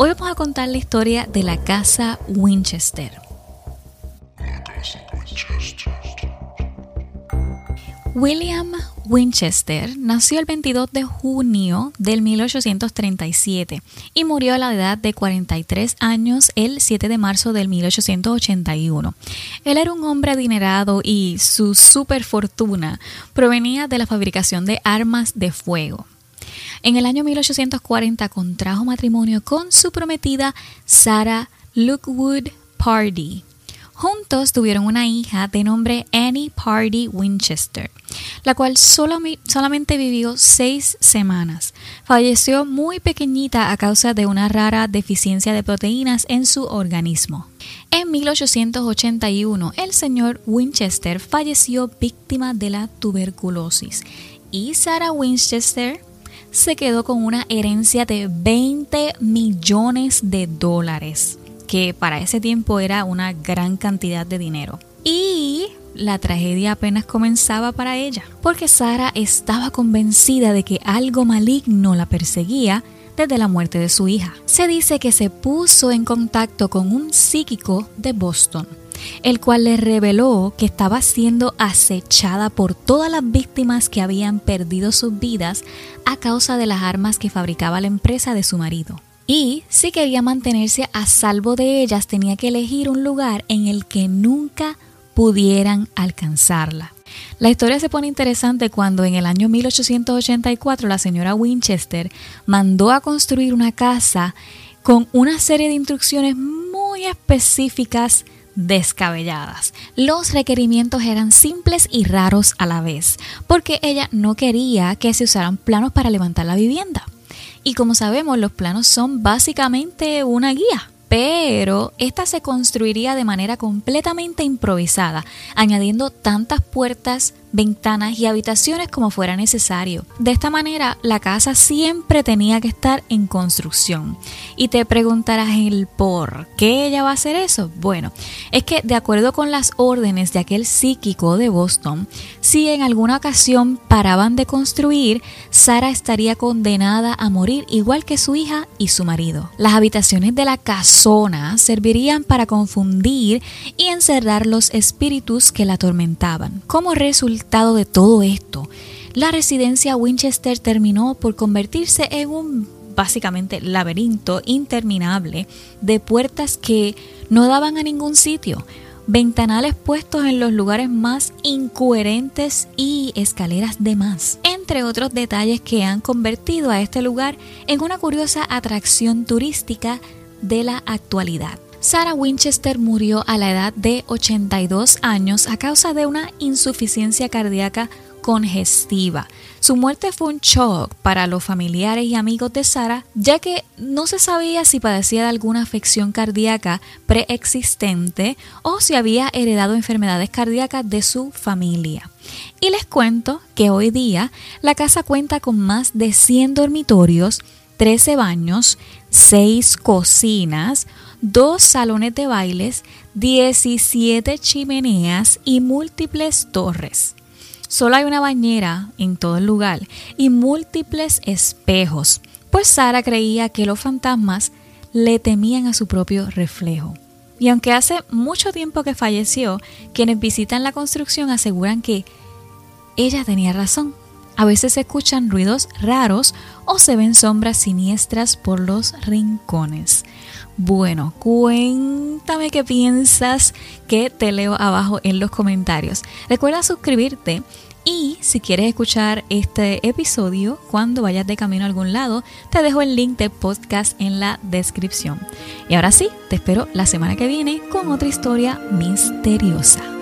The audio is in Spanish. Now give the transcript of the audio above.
Hoy vamos a contar la historia de la casa Winchester. William Winchester nació el 22 de junio del 1837 y murió a la edad de 43 años el 7 de marzo del 1881. Él era un hombre adinerado y su superfortuna provenía de la fabricación de armas de fuego. En el año 1840 contrajo matrimonio con su prometida Sarah Lookwood Pardy. Juntos tuvieron una hija de nombre Annie Pardy Winchester, la cual solamente vivió seis semanas. Falleció muy pequeñita a causa de una rara deficiencia de proteínas en su organismo. En 1881, el señor Winchester falleció víctima de la tuberculosis y Sarah Winchester se quedó con una herencia de 20 millones de dólares, que para ese tiempo era una gran cantidad de dinero. Y la tragedia apenas comenzaba para ella, porque Sara estaba convencida de que algo maligno la perseguía desde la muerte de su hija. Se dice que se puso en contacto con un psíquico de Boston el cual le reveló que estaba siendo acechada por todas las víctimas que habían perdido sus vidas a causa de las armas que fabricaba la empresa de su marido. Y si quería mantenerse a salvo de ellas, tenía que elegir un lugar en el que nunca pudieran alcanzarla. La historia se pone interesante cuando en el año 1884 la señora Winchester mandó a construir una casa con una serie de instrucciones muy específicas descabelladas. Los requerimientos eran simples y raros a la vez, porque ella no quería que se usaran planos para levantar la vivienda. Y como sabemos, los planos son básicamente una guía pero esta se construiría de manera completamente improvisada, añadiendo tantas puertas, ventanas y habitaciones como fuera necesario. De esta manera, la casa siempre tenía que estar en construcción. Y te preguntarás el por qué ella va a hacer eso. Bueno, es que de acuerdo con las órdenes de aquel psíquico de Boston, si en alguna ocasión paraban de construir, Sara estaría condenada a morir igual que su hija y su marido. Las habitaciones de la casa servirían para confundir y encerrar los espíritus que la atormentaban. Como resultado de todo esto, la residencia Winchester terminó por convertirse en un básicamente laberinto interminable de puertas que no daban a ningún sitio, ventanales puestos en los lugares más incoherentes y escaleras de más, entre otros detalles que han convertido a este lugar en una curiosa atracción turística de la actualidad. Sarah Winchester murió a la edad de 82 años a causa de una insuficiencia cardíaca congestiva. Su muerte fue un shock para los familiares y amigos de Sarah, ya que no se sabía si padecía de alguna afección cardíaca preexistente o si había heredado enfermedades cardíacas de su familia. Y les cuento que hoy día la casa cuenta con más de 100 dormitorios, 13 baños, 6 cocinas, 2 salones de bailes, 17 chimeneas y múltiples torres. Solo hay una bañera en todo el lugar y múltiples espejos, pues Sara creía que los fantasmas le temían a su propio reflejo. Y aunque hace mucho tiempo que falleció, quienes visitan la construcción aseguran que ella tenía razón a veces se escuchan ruidos raros o se ven sombras siniestras por los rincones. Bueno, cuéntame qué piensas que te leo abajo en los comentarios. Recuerda suscribirte y si quieres escuchar este episodio cuando vayas de camino a algún lado, te dejo el link de podcast en la descripción. Y ahora sí, te espero la semana que viene con otra historia misteriosa.